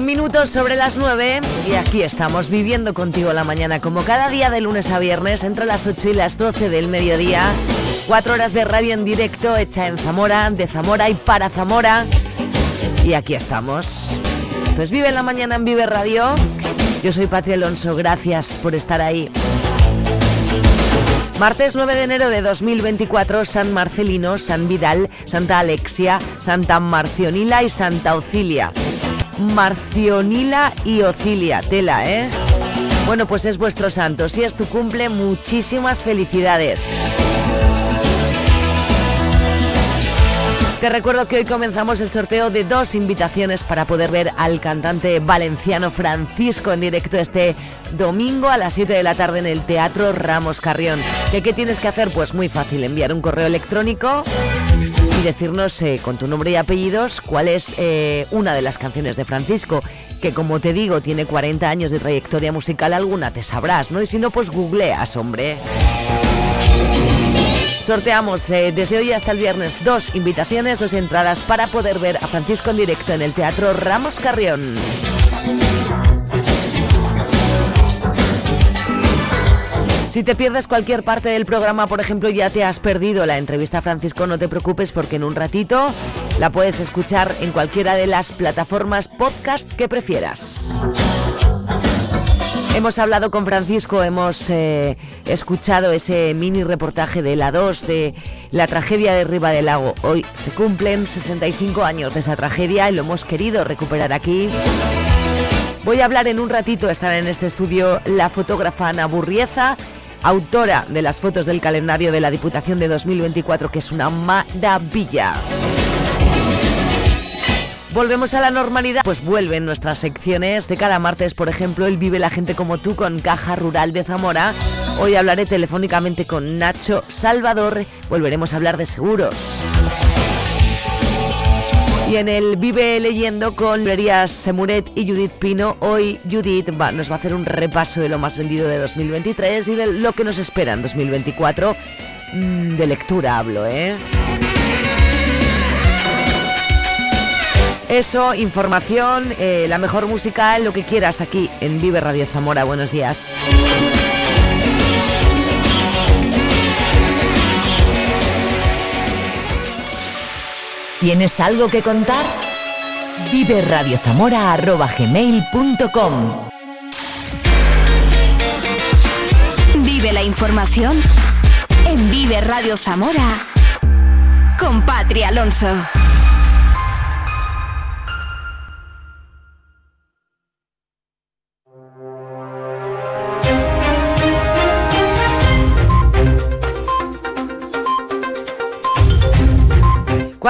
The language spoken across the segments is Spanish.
Un minuto sobre las 9 y aquí estamos viviendo contigo la mañana como cada día de lunes a viernes entre las 8 y las 12 del mediodía. Cuatro horas de radio en directo hecha en Zamora, de Zamora y para Zamora. Y aquí estamos. Pues vive la mañana en Vive Radio. Yo soy Patria Alonso, gracias por estar ahí. Martes 9 de enero de 2024, San Marcelino, San Vidal, Santa Alexia, Santa Marcionila y Santa Ocilia. Marcionila y Ocilia, tela, ¿eh? Bueno, pues es vuestro santo. Si es tu cumple, muchísimas felicidades. Te recuerdo que hoy comenzamos el sorteo de dos invitaciones para poder ver al cantante valenciano Francisco en directo este domingo a las 7 de la tarde en el Teatro Ramos Carrión. ¿Qué, qué tienes que hacer? Pues muy fácil, enviar un correo electrónico y decirnos eh, con tu nombre y apellidos cuál es eh, una de las canciones de Francisco, que como te digo tiene 40 años de trayectoria musical, alguna te sabrás, ¿no? Y si no, pues googleas, hombre. Sorteamos eh, desde hoy hasta el viernes dos invitaciones, dos entradas para poder ver a Francisco en directo en el Teatro Ramos Carrión. Si te pierdes cualquier parte del programa, por ejemplo, ya te has perdido la entrevista a Francisco, no te preocupes porque en un ratito la puedes escuchar en cualquiera de las plataformas podcast que prefieras. Hemos hablado con Francisco, hemos eh, escuchado ese mini reportaje de la 2 de la tragedia de Riva del Lago. Hoy se cumplen 65 años de esa tragedia y lo hemos querido recuperar aquí. Voy a hablar en un ratito, estará en este estudio la fotógrafa Ana Burrieza, autora de las fotos del calendario de la Diputación de 2024, que es una maravilla. Volvemos a la normalidad, pues vuelven nuestras secciones de cada martes, por ejemplo, el Vive la gente como tú con Caja Rural de Zamora. Hoy hablaré telefónicamente con Nacho Salvador, volveremos a hablar de seguros. Y en el Vive leyendo con librerías Semuret y Judith Pino, hoy Judith va- nos va a hacer un repaso de lo más vendido de 2023 y de lo que nos espera en 2024. Mm, de lectura hablo, ¿eh? Eso, información, eh, la mejor música, lo que quieras aquí en Vive Radio Zamora. Buenos días. ¿Tienes algo que contar? Vive radiozamora.gmail.com Vive la información en Vive Radio Zamora con Patria Alonso.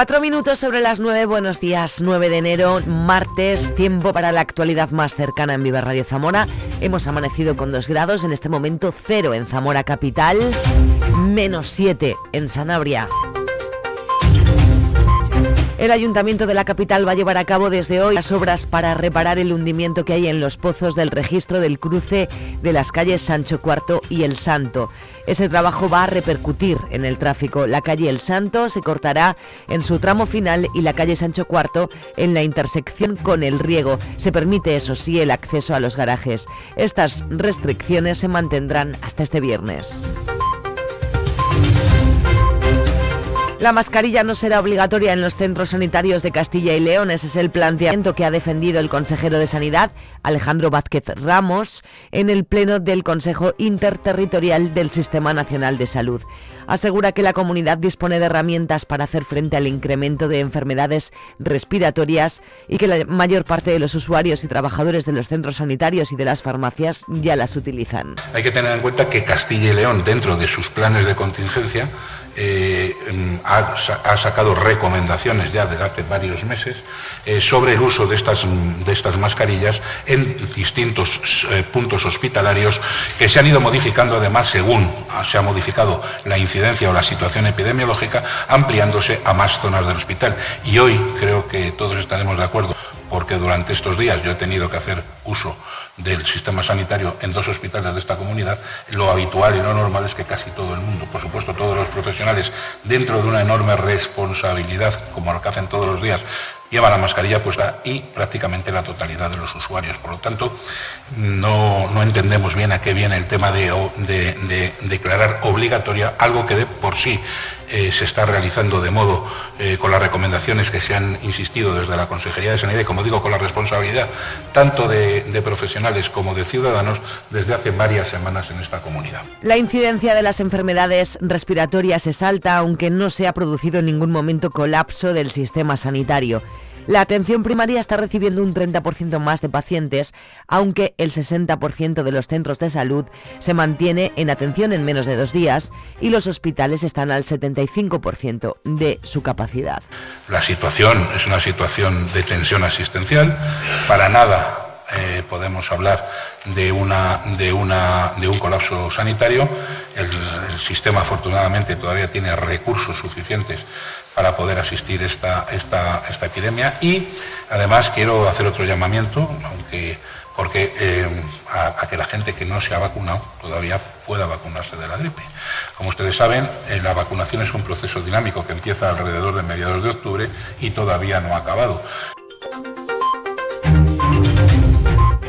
Cuatro minutos sobre las nueve, buenos días, 9 de enero, martes, tiempo para la actualidad más cercana en Viva Radio Zamora. Hemos amanecido con dos grados, en este momento cero en Zamora Capital, menos 7 en Sanabria. El Ayuntamiento de la capital va a llevar a cabo desde hoy las obras para reparar el hundimiento que hay en los pozos del registro del cruce de las calles Sancho IV y El Santo. Ese trabajo va a repercutir en el tráfico. La calle El Santo se cortará en su tramo final y la calle Sancho IV en la intersección con el Riego. Se permite, eso sí, el acceso a los garajes. Estas restricciones se mantendrán hasta este viernes. La mascarilla no será obligatoria en los centros sanitarios de Castilla y León. Es el planteamiento que ha defendido el consejero de Sanidad, Alejandro Vázquez Ramos, en el pleno del Consejo Interterritorial del Sistema Nacional de Salud. Asegura que la comunidad dispone de herramientas para hacer frente al incremento de enfermedades respiratorias y que la mayor parte de los usuarios y trabajadores de los centros sanitarios y de las farmacias ya las utilizan. Hay que tener en cuenta que Castilla y León, dentro de sus planes de contingencia, eh, ha, sacado recomendaciones ya desde hace varios meses eh, sobre el uso de estas, de estas mascarillas en distintos eh, puntos hospitalarios que se han ido modificando además según se ha modificado la incidencia o la situación epidemiológica, ampliándose a más zonas del hospital. Y hoy creo que todos estaremos de acuerdo porque durante estos días yo he tenido que hacer uso del sistema sanitario en dos hospitales de esta comunidad, lo habitual y lo normal es que casi todo el mundo, por supuesto todos los profesionales, dentro de una enorme responsabilidad, como lo que hacen todos los días, lleva la mascarilla puesta y prácticamente la totalidad de los usuarios. Por lo tanto, no, entendemos bien a qué viene el tema de, declarar obligatoria algo que de por sí eh, se está realizando de modo eh, con las recomendaciones que se han insistido desde la Consejería de Sanidad y, como digo, con la responsabilidad tanto de, de profesionales como de ciudadanos desde hace varias semanas en esta comunidad. La incidencia de las enfermedades respiratorias es alta, aunque no se ha producido en ningún momento colapso del sistema sanitario. La atención primaria está recibiendo un 30% más de pacientes, aunque el 60% de los centros de salud se mantiene en atención en menos de dos días y los hospitales están al 75% de su capacidad. La situación es una situación de tensión asistencial. Para nada eh, podemos hablar de, una, de, un colapso sanitario. el sistema afortunadamente todavía tiene recursos suficientes para poder asistir esta, esta, esta epidemia. Y además quiero hacer otro llamamiento, aunque porque eh, a, que la gente que no se ha vacunado todavía pueda vacunarse de la gripe. Como ustedes saben, eh, la vacunación es un proceso dinámico que empieza alrededor de mediados de octubre y todavía no ha acabado.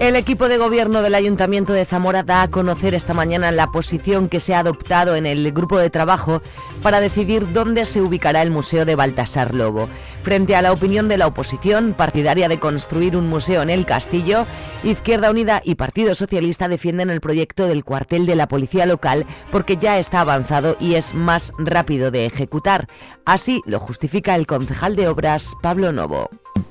El equipo de gobierno del Ayuntamiento de Zamora da a conocer esta mañana la posición que se ha adoptado en el grupo de trabajo para decidir dónde se ubicará el Museo de Baltasar Lobo. Frente a la opinión de la oposición, partidaria de construir un museo en el castillo, Izquierda Unida y Partido Socialista defienden el proyecto del cuartel de la policía local porque ya está avanzado y es más rápido de ejecutar. Así lo justifica el concejal de obras Pablo Novo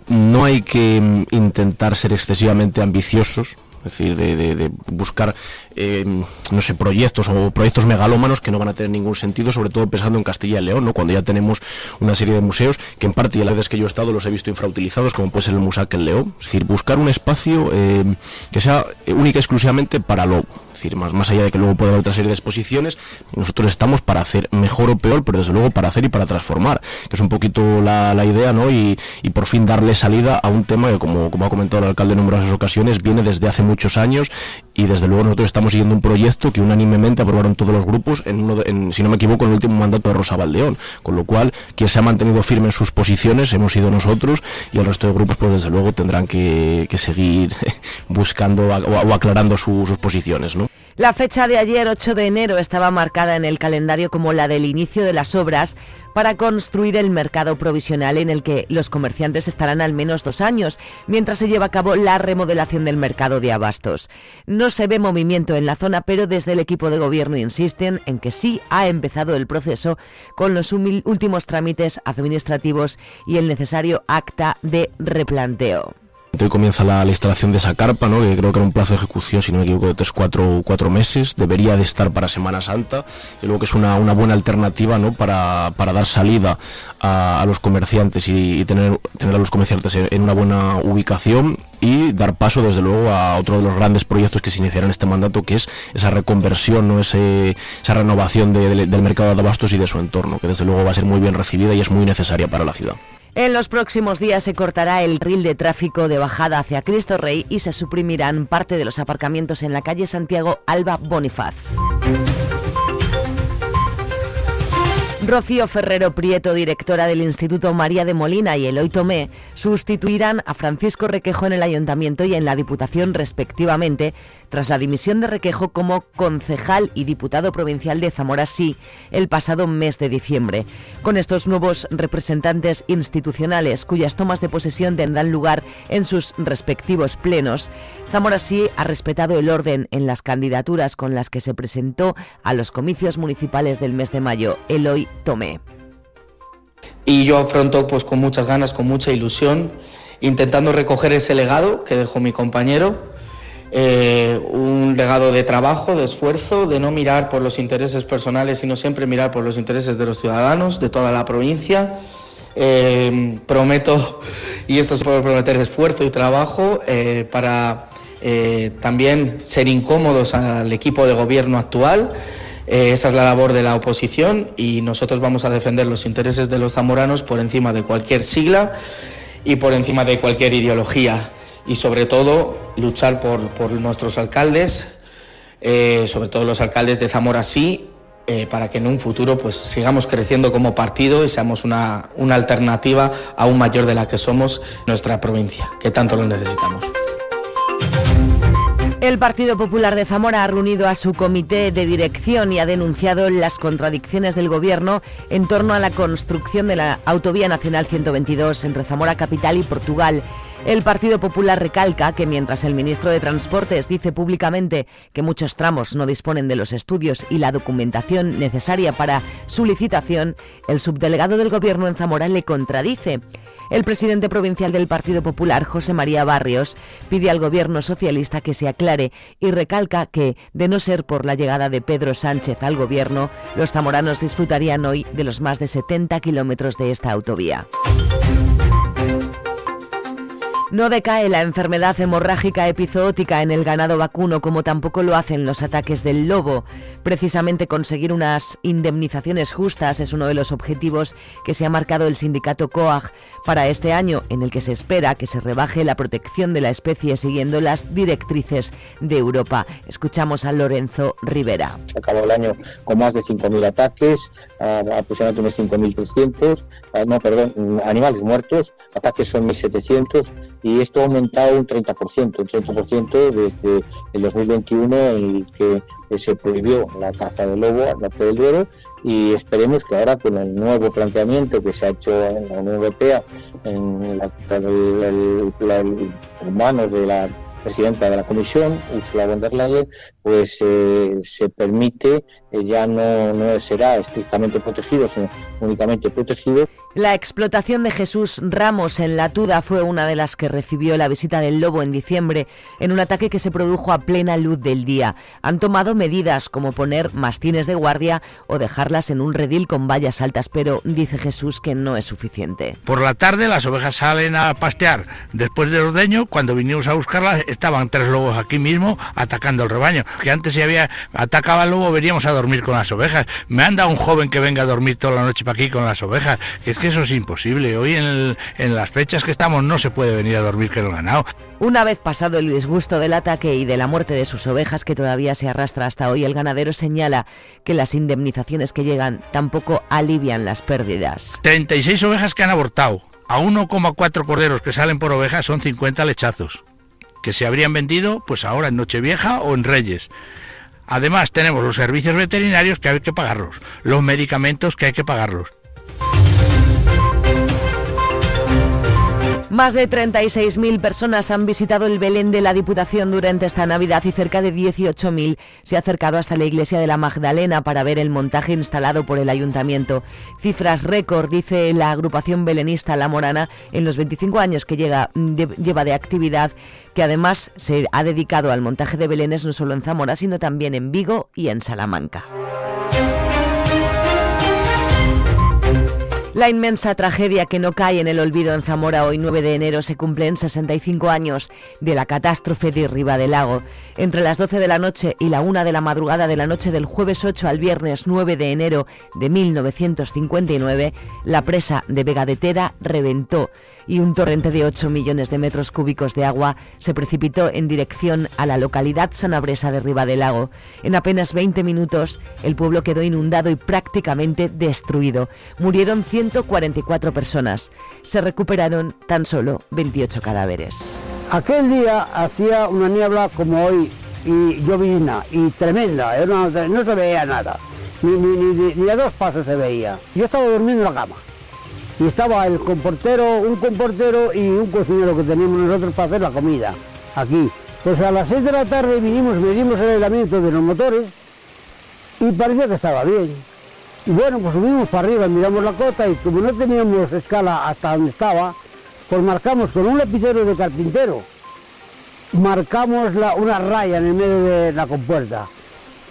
no hay que mm, intentar ser excesivamente ambiciosos, es decir, de, buscar, eh, no sé, proyectos o proyectos megalómanos que no van a tener ningún sentido, sobre todo pensando en Castilla y León, ¿no? cuando ya tenemos una serie de museos que en parte, y a las veces que yo he estado, los he visto infrautilizados, como puede ser el Musac en León. Es decir, buscar un espacio eh, que sea única y exclusivamente para lo decir, más, más allá de que luego pueda haber otra serie de exposiciones, nosotros estamos para hacer mejor o peor, pero desde luego para hacer y para transformar, que es un poquito la, idea, ¿no? Y, por fin darle salida a un tema que, como, como ha comentado el alcalde en numerosas ocasiones, viene desde hace muchos años y desde luego nosotros estamos siguiendo un proyecto que unánimemente aprobaron todos los grupos en uno en, si no me equivoco, en el último mandato de Rosa Valdeón, con lo cual quien se ha mantenido firme en sus posiciones hemos sido nosotros y el resto de grupos pues desde luego tendrán que, seguir buscando o, aclarando sus posiciones, ¿no? La fecha de ayer, 8 de enero, estaba marcada en el calendario como la del inicio de las obras para construir el mercado provisional en el que los comerciantes estarán al menos dos años, mientras se lleva a cabo la remodelación del mercado de abastos. No se ve movimiento en la zona, pero desde el equipo de gobierno insisten en que sí ha empezado el proceso con los últimos trámites administrativos y el necesario acta de replanteo. Hoy comienza la, instalación de esa carpa, ¿no? que creo que era un plazo de ejecución, si no me equivoco, de 3, 4, cuatro meses. Debería de estar para Semana Santa. Y luego que es una, buena alternativa ¿no? para, dar salida a, los comerciantes y, tener, tener a los comerciantes en, una buena ubicación y dar paso, desde luego, a otro de los grandes proyectos que se iniciarán en este mandato, que es esa reconversión, ¿no? Ese, esa renovación del mercado de abastos y de su entorno, que desde luego va a ser muy bien recibida y es muy necesaria para la ciudad. En los próximos días se cortará el ril de tráfico de bajada hacia Cristo Rey y se suprimirán parte de los aparcamientos en la calle Santiago Alba Bonifaz. Rocío Ferrero Prieto, directora del Instituto María de Molina y Eloy Tomé, sustituirán a Francisco Requejo en el Ayuntamiento y en la Diputación respectivamente, tras la dimisión de Requejo como concejal y diputado provincial de Zamora Sí el pasado mes de diciembre. Con estos nuevos representantes institucionales, cuyas tomas de posesión tendrán lugar en sus respectivos plenos, Zamora Sí ha respetado el orden en las candidaturas con las que se presentó a los comicios municipales del mes de mayo. Eloy Tomé. Y yo afronto pues con muchas ganas, con mucha ilusión, intentando recoger ese legado que dejó mi compañero eh, un legado de trabajo, de esfuerzo, de no mirar por los intereses personales, sino siempre mirar por los intereses de los ciudadanos, de toda la provincia. Eh, prometo, y esto se puede prometer, esfuerzo y trabajo eh, para también ser incómodos al equipo de gobierno actual. Esa es la labor de la oposición y nosotros vamos a defender los intereses de los zamoranos por encima de cualquier sigla y por encima de cualquier ideología y sobre todo luchar por, nuestros alcaldes, eh, sobre todo los alcaldes de Zamora sí, eh, para que en un futuro pues sigamos creciendo como partido y seamos una, una alternativa aún mayor de la que somos nuestra provincia, que tanto lo necesitamos. El Partido Popular de Zamora ha reunido a su comité de dirección y ha denunciado las contradicciones del Gobierno en torno a la construcción de la Autovía Nacional 122 entre Zamora Capital y Portugal. El Partido Popular recalca que mientras el ministro de Transportes dice públicamente que muchos tramos no disponen de los estudios y la documentación necesaria para su licitación, el subdelegado del Gobierno en Zamora le contradice. El presidente provincial del Partido Popular, José María Barrios, pide al gobierno socialista que se aclare y recalca que, de no ser por la llegada de Pedro Sánchez al gobierno, los zamoranos disfrutarían hoy de los más de 70 kilómetros de esta autovía. No decae la enfermedad hemorrágica epizootica en el ganado vacuno como tampoco lo hacen los ataques del lobo. Precisamente conseguir unas indemnizaciones justas es uno de los objetivos que se ha marcado el sindicato COAG para este año, en el que se espera que se rebaje la protección de la especie siguiendo las directrices de Europa. Escuchamos a Lorenzo Rivera. Se acabó el año con más de 5.000 ataques, aproximadamente unos 5.300, no, perdón, animales muertos, ataques son 1.700 y esto ha aumentado un 30%, un 30% desde el 2021 en que se prohibió la caza del lobo al norte del Duero y esperemos que ahora con el nuevo planteamiento que se ha hecho en la Unión Europea en la, manos de la presidenta de la Comisión, Ursula von der Leyen, pues eh, se permite, eh, ya no, no será estrictamente protegido, sino únicamente protegido. La explotación de Jesús Ramos en La Tuda fue una de las que recibió la visita del lobo en diciembre en un ataque que se produjo a plena luz del día. Han tomado medidas como poner mastines de guardia o dejarlas en un redil con vallas altas, pero dice Jesús que no es suficiente. Por la tarde las ovejas salen a pastear. Después del ordeño, cuando vinimos a buscarlas, estaban tres lobos aquí mismo atacando el rebaño. Que antes si había atacaba el lobo, veníamos a dormir con las ovejas. Me anda un joven que venga a dormir toda la noche para aquí con las ovejas que eso es imposible. Hoy en, las fechas que estamos no se puede venir a dormir que el ganado. Una vez pasado el disgusto del ataque y de la muerte de sus ovejas que todavía se arrastra hasta hoy, el ganadero señala que las indemnizaciones que llegan tampoco alivian las pérdidas. 36 ovejas que han abortado. A 1,4 corderos que salen por oveja son 50 lechazos, que se habrían vendido pues ahora en Nochevieja o en Reyes. Además tenemos los servicios veterinarios que hay que pagarlos, los medicamentos que hay que pagarlos. Más de 36.000 personas han visitado el Belén de la Diputación durante esta Navidad y cerca de 18.000 se ha acercado hasta la iglesia de la Magdalena para ver el montaje instalado por el ayuntamiento. Cifras récord, dice la agrupación belenista La Morana, en los 25 años que lleva de actividad que además se ha dedicado al montaje de belenes no solo en Zamora, sino también en Vigo y en Salamanca. La inmensa tragedia que no cae en el olvido en Zamora hoy 9 de enero se cumple en 65 años de la catástrofe de Riva del Lago. Entre las 12 de la noche y la 1 de la madrugada de la noche del jueves 8 al viernes 9 de enero de 1959, la presa de Vega de Tera reventó y un torrente de 8 millones de metros cúbicos de agua se precipitó en dirección a la localidad sanabresa de Riva del Lago. En apenas 20 minutos el pueblo quedó inundado y prácticamente destruido. Murieron 144 personas. Se recuperaron tan solo 28 cadáveres. Aquel día hacía una niebla como hoy y llovizna y tremenda, no se veía nada, ni- ni a dos pasos se veía. Yo estaba durmiendo en la cama y estaba el comportero, un comportero y un cocinero que teníamos nosotros para hacer la comida aquí. Pues a las 6 de la tarde vinimos, medimos el aislamiento de los motores y parecía que estaba bien. Y bueno, pues subimos para arriba, miramos la cota y como no teníamos escala hasta donde estaba, pues marcamos con un lapicero de carpintero, marcamos la- una raya en el medio de la compuerta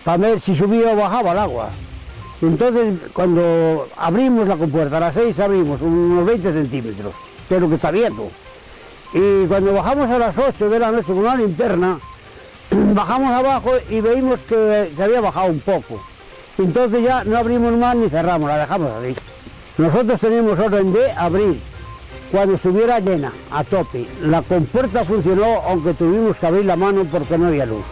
para ver si subía o bajaba el agua. Entonces cuando abrimos la compuerta, a las 6 abrimos unos 20 centímetros, pero que está abierto. Y cuando bajamos a las 8 de la noche con una linterna, bajamos abajo y veíamos que se había bajado un poco. Entonces ya no abrimos más ni cerramos, la dejamos así. Nosotros teníamos orden de abrir cuando estuviera llena, a tope. La compuerta funcionó aunque tuvimos que abrir la mano porque no había luz.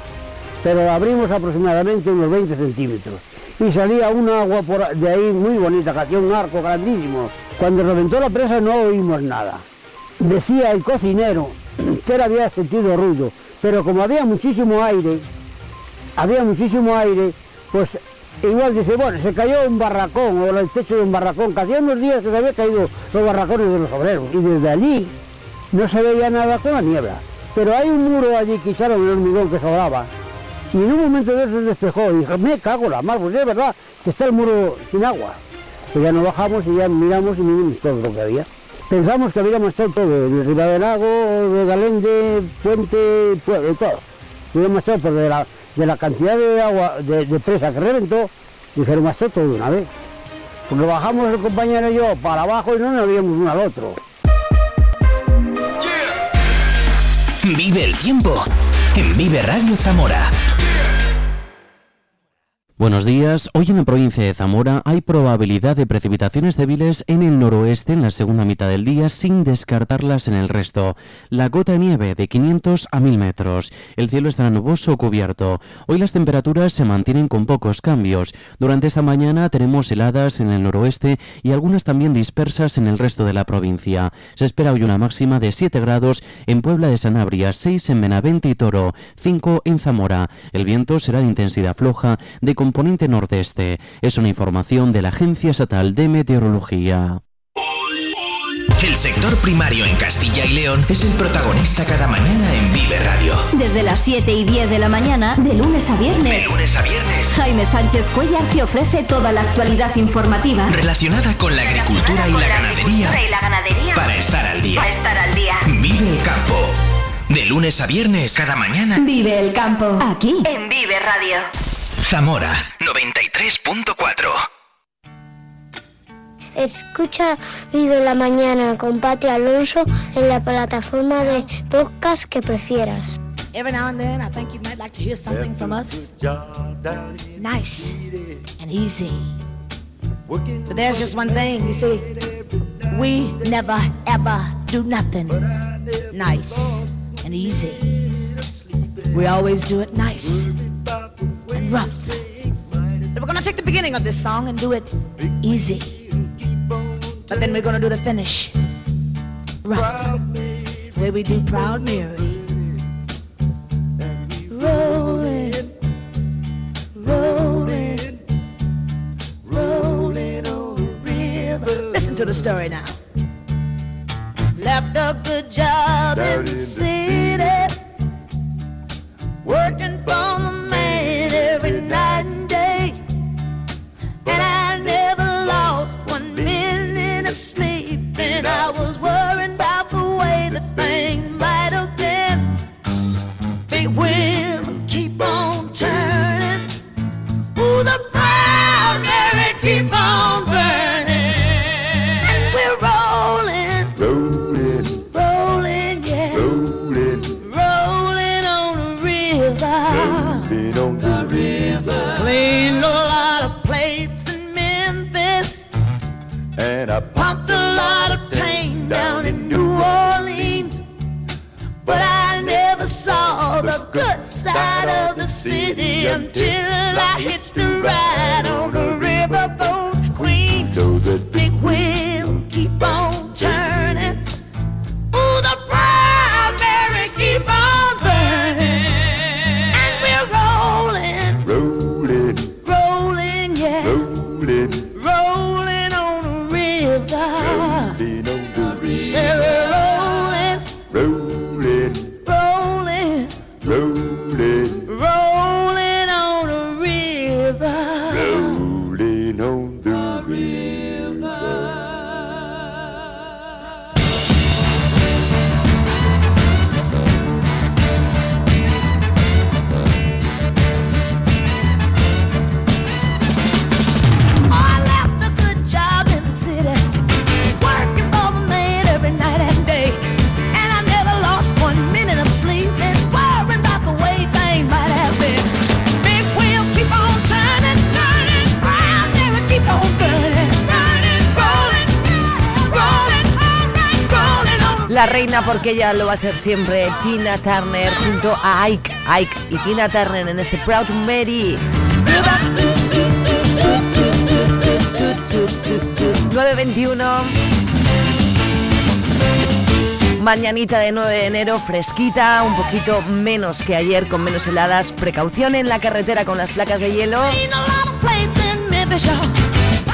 Pero abrimos aproximadamente unos 20 centímetros. Y salía un agua por de ahí muy bonita, que hacía un arco grandísimo. Cuando reventó la presa no oímos nada. Decía el cocinero que él había sentido ruido, pero como había muchísimo aire, había muchísimo aire, pues igual dice, bueno, se cayó un barracón o el techo de un barracón, que hacía unos días que se había caído los barracones de los obreros. Y desde allí no se veía nada con la niebla. Pero hay un muro allí que echaron el hormigón que sobraba. Y en un momento de eso se despejó y dije, me cago la mar, pues es verdad que está el muro sin agua. Pues ya nos bajamos y ya miramos y miramos todo lo que había. Pensamos que habíamos estado todo, en Riva del Lago, de Galende, Puente, Pueblo, todo. Hubiéramos estado por de la, de la cantidad de agua, de, de presa que reventó, dijeron, más todo de una vez. Porque bajamos el compañero y yo para abajo y no nos veíamos uno al otro. Vive el tiempo en Vive Radio Zamora. Buenos días. Hoy en la provincia de Zamora hay probabilidad de precipitaciones débiles en el noroeste en la segunda mitad del día sin descartarlas en el resto. La cota de nieve de 500 a 1000 metros. El cielo estará nuboso o cubierto. Hoy las temperaturas se mantienen con pocos cambios. Durante esta mañana tenemos heladas en el noroeste y algunas también dispersas en el resto de la provincia. Se espera hoy una máxima de 7 grados en Puebla de Sanabria, 6 en Benavente y Toro, 5 en Zamora. El viento será de intensidad floja de componente nordeste. Es una información de la Agencia Estatal de Meteorología. El sector primario en Castilla y León es el protagonista cada mañana en Vive Radio. Desde las 7 y 10 de la mañana, de lunes a viernes. De lunes a viernes. Jaime Sánchez Cuellar te ofrece toda la actualidad informativa. Relacionada con la agricultura y la ganadería. y la ganadería. Para estar al día. Para estar al día. Vive el campo. De lunes a viernes cada mañana. Vive el campo. Aquí. En Vive Radio. Zamora 93.4. Escucha Vive la Mañana con Pati Alonso en la plataforma de podcast que prefieras. Every now and then, I think you might like to hear something from us. Nice and easy. But there's just one thing, you see. We never ever do nothing nice and easy. We always do it nice rough. But we're gonna take the beginning of this song and do it easy. But then we're gonna do the finish rough. It's the way we do Proud Mary. Rolling, rolling, rolling on the river. Listen to the story now. Left a good job in the city, working for the ser siempre, Tina Turner junto a Ike. Ike y Tina Turner en este Proud Mary. 921. Mañanita de 9 de enero, fresquita, un poquito menos que ayer, con menos heladas. Precaución en la carretera con las placas de hielo.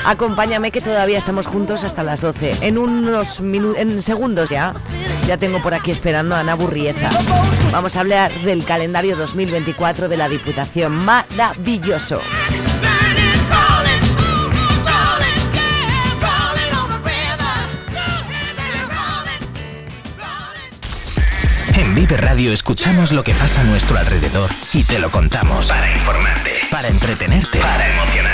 Acompáñame que todavía estamos juntos hasta las 12. En unos minutos, en segundos ya, ya tengo por aquí esperando a Ana Burrieza. Vamos a hablar del calendario 2024 de la Diputación. Maravilloso. En Vive Radio escuchamos lo que pasa a nuestro alrededor y te lo contamos. Para informarte, para entretenerte, para emocionarte.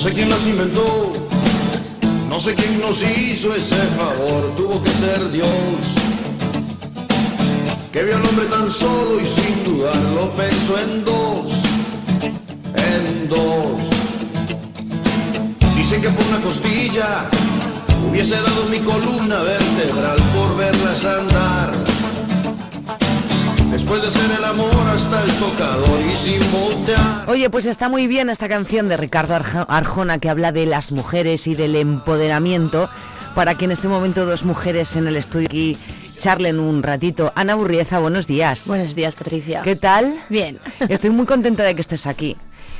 sé quién las inventó, no sé quién nos hizo ese favor, tuvo que ser Dios. Que vio al hombre tan solo y sin dudarlo pensó en dos, en dos. Dicen que por una costilla hubiese dado mi columna vertebral por verlas andar. Después de hacer el amor hasta el tocador y sin voltear. Oye, pues está muy bien esta canción de Ricardo Arjona que habla de las mujeres y del empoderamiento para que en este momento dos mujeres en el estudio aquí charlen un ratito. Ana Burrieza, buenos días. Buenos días, Patricia. ¿Qué tal? Bien. Estoy muy contenta de que estés aquí.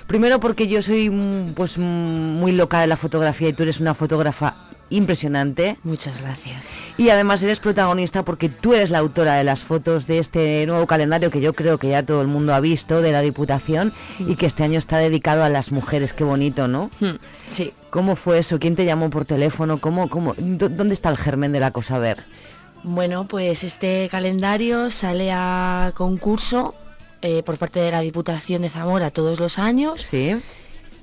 Primero porque yo soy mm, pues mm, muy loca de la fotografía y tú eres una fotógrafa impresionante. Muchas gracias. Y además eres protagonista porque tú eres la autora de las fotos de este nuevo calendario que yo creo que ya todo el mundo ha visto de la Diputación y que este año está dedicado a las mujeres. Qué bonito, ¿no? Sí. ¿Cómo fue eso? ¿Quién te llamó por teléfono? ¿Cómo, cómo, dó- ¿Dónde está el germen de la cosa? A ver. Bueno, pues este calendario sale a concurso eh, por parte de la Diputación de Zamora todos los años. Sí.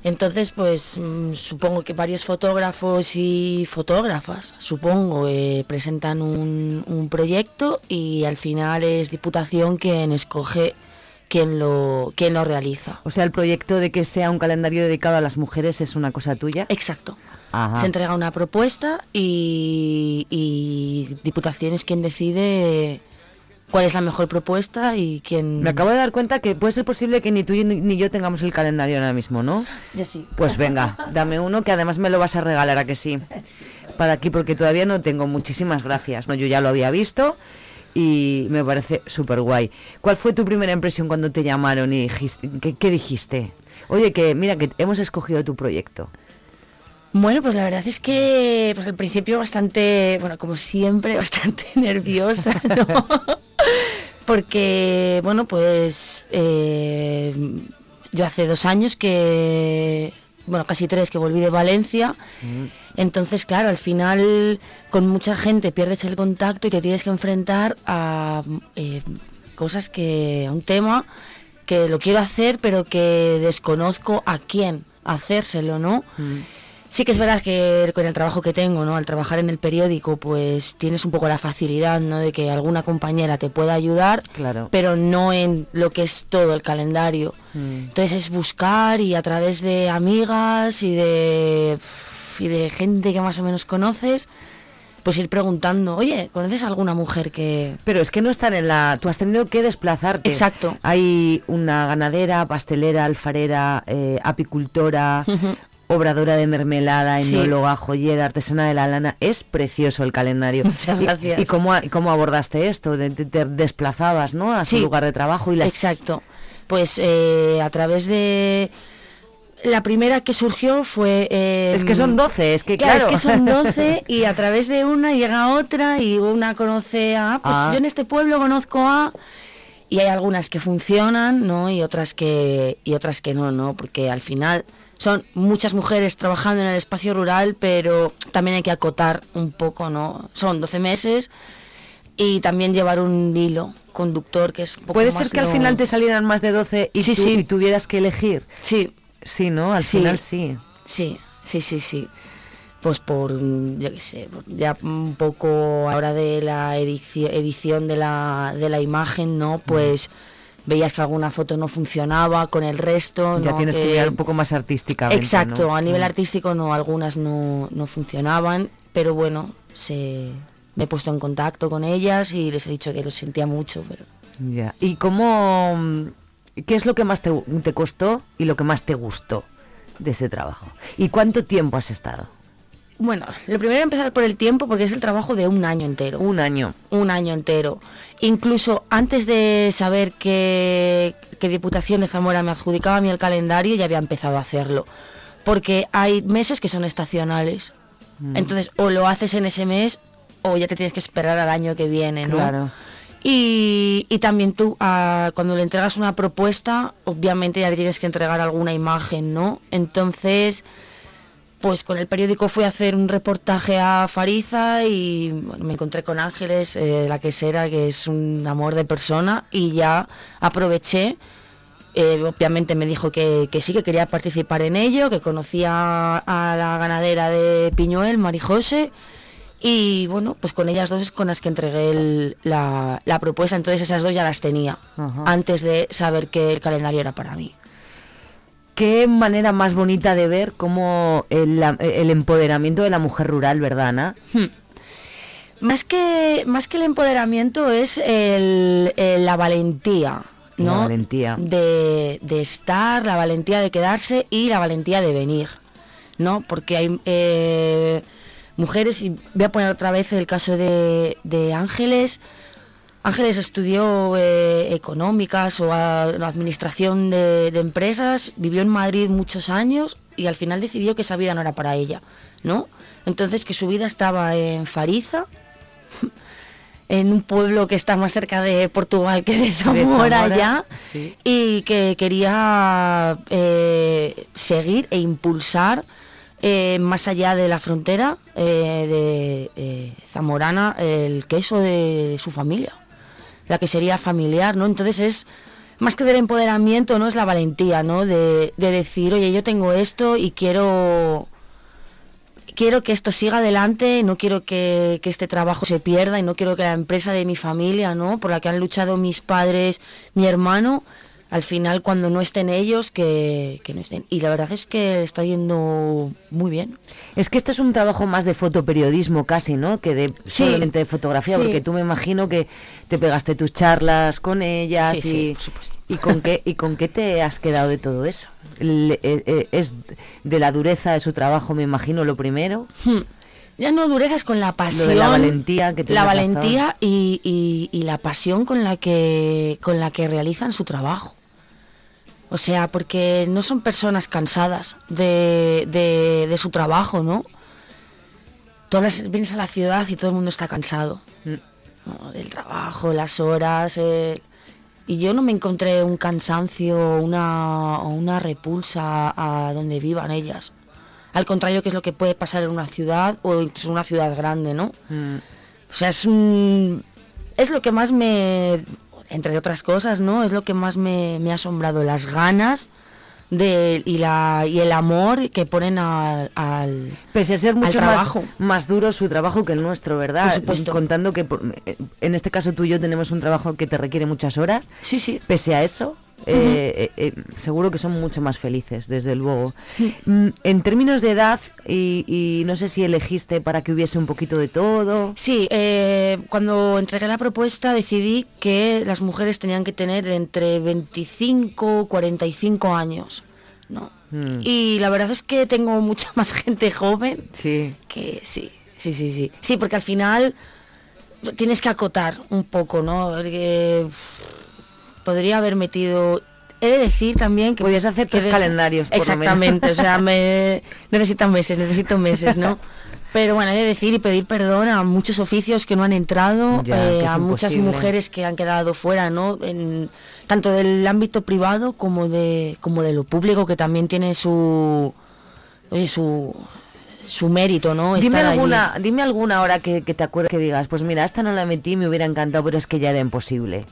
Entonces, pues mm, supongo que varios fotógrafos y fotógrafas, supongo, eh, presentan un, un proyecto y al final es Diputación quien escoge quién lo, quién lo realiza. O sea, el proyecto de que sea un calendario dedicado a las mujeres es una cosa tuya. Exacto. Ajá. Se entrega una propuesta y, y Diputación es quien decide cuál es la mejor propuesta y quién... Me acabo de dar cuenta que puede ser posible que ni tú ni, yo tengamos el calendario ahora mismo, ¿no? Yo sí. Pues venga, dame uno que además me lo vas a regalar, ¿a que sí? Para aquí, porque todavía no tengo. Muchísimas gracias. No, yo ya lo había visto y me parece súper guay. ¿Cuál fue tu primera impresión cuando te llamaron y dijiste, qué, qué dijiste? Oye, que mira, que hemos escogido tu proyecto. Bueno, pues la verdad es que pues al principio bastante, bueno, como siempre, bastante nerviosa, ¿no? Porque, bueno, pues eh, yo hace dos años que, bueno, casi tres que volví de Valencia. Entonces, claro, al final con mucha gente pierdes el contacto y te tienes que enfrentar a eh, cosas que, a un tema que lo quiero hacer, pero que desconozco a quién hacérselo, ¿no? Sí que es verdad que con el trabajo que tengo, ¿no? Al trabajar en el periódico, pues tienes un poco la facilidad, ¿no? De que alguna compañera te pueda ayudar, Claro. pero no en lo que es todo el calendario. Mm. Entonces es buscar y a través de amigas y de y de gente que más o menos conoces, pues ir preguntando, oye, ¿conoces alguna mujer que...? Pero es que no están en la... Tú has tenido que desplazarte. Exacto. Hay una ganadera, pastelera, alfarera, eh, apicultora, obradora de mermelada, Sí. enóloga, joyera, artesana de la lana. Es precioso el calendario. Muchas gracias. ¿Y, cómo, cómo abordaste esto? Te, te desplazabas, ¿no? A Sí. su lugar de trabajo y las... Exacto. Pues eh, a través de... La primera que surgió fue... eh, Es que son 12, es que Claro, claro. es que son 12 y a través de una llega otra y una conoce a... Pues Ah. yo en este pueblo conozco a... Y hay algunas que funcionan, ¿no? Y otras que, y otras que no, ¿no? Porque al final son muchas mujeres trabajando en el espacio rural, pero también hay que acotar un poco, ¿no? Son 12 meses y también llevar un hilo conductor que es un poco Puede más ser que al final te salieran más de 12 y, Sí, tú- sí. y tuvieras que elegir. Sí. Sí, ¿no? Al Sí. final sí. Sí, sí, sí, sí. Pues por, yo qué sé, ya un poco ahora de la edici- edición de la, de la imagen, ¿no? Pues veías que alguna foto no funcionaba con el resto. Ya ¿no? tienes que mirar un poco más artísticamente. Exacto, ¿no? a nivel Mm. artístico no, algunas no, no funcionaban, pero bueno, se, me he puesto en contacto con ellas y les he dicho que lo sentía mucho, pero Ya. ¿Y cómo, qué es lo que más te, te costó y lo que más te gustó de este trabajo? ¿Y cuánto tiempo has estado? Bueno, lo primero empezar por el tiempo porque es el trabajo de un año entero. Un año. Un año entero. Incluso antes de saber que, que Diputación de Zamora me adjudicaba a mí el calendario, ya había empezado a hacerlo. Porque hay meses que son estacionales. Mm. Entonces, o lo haces en ese mes o ya te tienes que esperar al año que viene, ¿no? Claro. Y, y también tú, ah, cuando le entregas una propuesta, obviamente ya le tienes que entregar alguna imagen, ¿no? Entonces, pues con el periódico fui a hacer un reportaje a Fariza y bueno, me encontré con Ángeles, eh, la quesera, que es un amor de persona, y ya aproveché. eh, obviamente me dijo que, que sí, que quería participar en ello, que conocía a la ganadera de Piñuel, Marijose, y bueno, pues con ellas dos es con las que entregué el- la, la propuesta, entonces esas dos ya las tenía, Ajá. antes de saber que el calendario era para mí. Qué manera más bonita de ver cómo el, empoderamiento de la mujer rural, ¿verdad, Ana? Más que, más que el empoderamiento es el- el- la valentía, ¿no? La valentía. De, de estar, la valentía de quedarse y la valentía de venir, ¿no? Porque hay eh, mujeres, y voy a poner otra vez el caso de, de Ángeles. Ángeles estudió eh, económicas o a- administración de, de empresas, vivió en Madrid muchos años y al final decidió que esa vida no era para ella, ¿no? Entonces que su vida estaba en Fariza, en un pueblo que está más cerca de Portugal que de Zamora, ya, sí. y que quería eh, seguir e impulsar eh, más allá de la frontera eh, de eh, zamorana el queso de su familia, la que sería familiar, ¿no? Entonces es más que del empoderamiento, ¿no? Es la valentía, ¿no? De, de decir, oye, yo tengo esto y quiero quiero que esto siga adelante, no quiero que, que este trabajo se pierda y no quiero que la empresa de mi familia, ¿no? Por la que han luchado mis padres, mi hermano, al final cuando no estén ellos, que, que no estén. Y la verdad es que está yendo muy bien. Es que esto es un trabajo más de fotoperiodismo casi, ¿no? Que de Sí. solamente de fotografía, Sí. porque tú me imagino que te pegaste tus charlas con ellas Sí, y, sí, por supuesto. y con qué y con qué te has quedado de todo eso. Le- eh, eh, es de la dureza de su trabajo, me imagino lo primero. Hmm. Ya no durezas con la pasión. La valentía que La valentía y, y- y la pasión con la que con la que realizan su trabajo. O sea, porque no son personas cansadas de, de- de su trabajo, ¿no? Tú hablas- vienes a la ciudad y todo el mundo está cansado. ¿no? Del trabajo, las horas. eh, y yo no me encontré un cansancio una, o una repulsa a donde vivan ellas. Al contrario, que es lo que puede pasar en una ciudad o incluso en una ciudad grande, ¿no? O sea, es un, es lo que más me, entre otras cosas, ¿no? Es lo que más me, me ha asombrado, las ganas de, y, la, y el amor que ponen al, al, Pese a ser mucho más, más duro su trabajo que el nuestro, ¿verdad? Por supuesto. Contando que por- eh, en este caso tú y yo tenemos un trabajo que te requiere muchas horas. Sí, sí. Pese a eso, eh, eh, eh, seguro que son mucho más felices, desde luego. Mm, En términos de edad, y, y no sé si elegiste para que hubiese un poquito de todo. Sí, eh, cuando entregué la propuesta decidí que las mujeres tenían que tener entre 25 y 45 años. ¿no? Mm, Y la verdad es que tengo mucha más gente joven Sí. que sí, sí, sí, sí. Sí, porque al final tienes que acotar un poco, ¿no? Porque, podría haber metido... He de decir también que... Podías hacer tres calendarios, por lo Exactamente, o sea, me necesitan meses, necesito meses, ¿no? Pero bueno, he de decir y pedir perdón a muchos oficios que no han entrado, Ya, eh, a muchas mujeres que han quedado fuera, ¿no? En, tanto del ámbito privado como de, como de lo público, que también tiene su, oye, su, su mérito, ¿no? Dime Estar allí. alguna, dime alguna hora que, que te acuerdes que digas, pues mira, esta no la metí, me hubiera encantado, pero es que ya era imposible.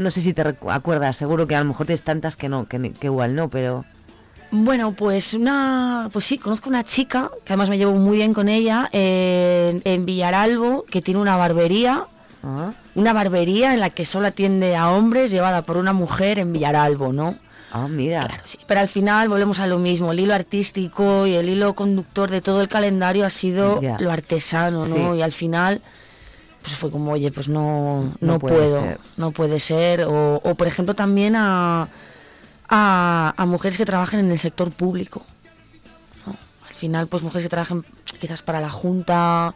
No sé si te acuerdas, seguro que a lo mejor tienes tantas que no, que, que igual no, pero Bueno, pues una, pues sí, conozco una chica que además me llevo muy bien con ella en, en Villaralbo que tiene una barbería, Ah. una barbería en la que solo atiende a hombres llevada por una mujer en Villaralbo, ¿no? Ah, mira. Claro, sí. Pero al final volvemos a lo mismo, el hilo artístico y el hilo conductor de todo el calendario ha sido lo artesano, ¿no? Sí. Y al final pues fue como, oye, pues no, No puedo, ser. no puede ser. O, o, por ejemplo también a, a, a mujeres que trabajan en el sector público. ¿no? Al final, pues mujeres que trabajan quizás para la Junta,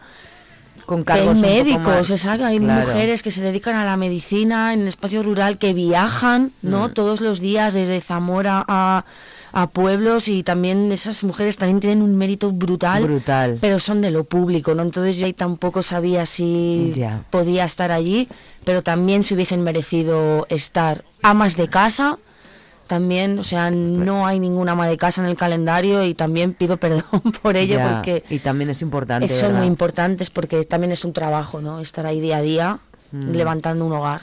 con que hay cargos poco médicos, exacto, hay Claro. mujeres que se dedican a la medicina en el espacio rural, que viajan, ¿no? Mm. Todos los días desde Zamora a, a pueblos y también esas mujeres también tienen un mérito brutal, Brutal. pero son de lo público, ¿no? Entonces yo ahí tampoco sabía si podía estar allí, pero también se hubiesen merecido estar amas de casa. También, o sea, no hay ninguna ama de casa en el calendario y también pido perdón por ello Ya, porque y también es importante. son ¿verdad? muy importantes porque también es un trabajo, ¿no? Estar ahí día a día Mm. levantando un hogar.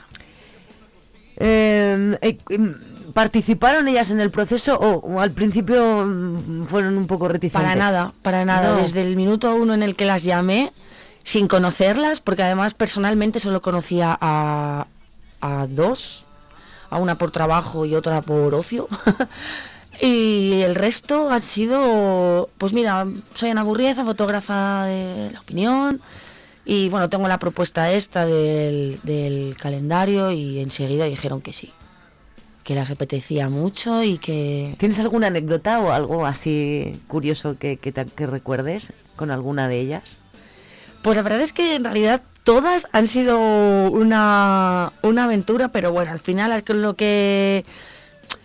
Eh, eh, em, ¿Participaron ellas en el proceso o, o al principio mm, fueron un poco reticentes? Para nada, para nada. No. Desde el minuto uno en el que las llamé, sin conocerlas, porque además personalmente solo conocía a, a dos, a una por trabajo y otra por ocio. y el resto ha sido, pues mira, soy Ana Burrieza, fotógrafa de La Opinión. Y bueno, tengo la propuesta esta del, del calendario y enseguida dijeron que sí, que las apetecía mucho y que... ¿Tienes alguna anécdota o algo así curioso que, que, te- que recuerdes con alguna de ellas? Pues la verdad es que en realidad todas han sido una, una aventura, pero bueno, al final es lo que,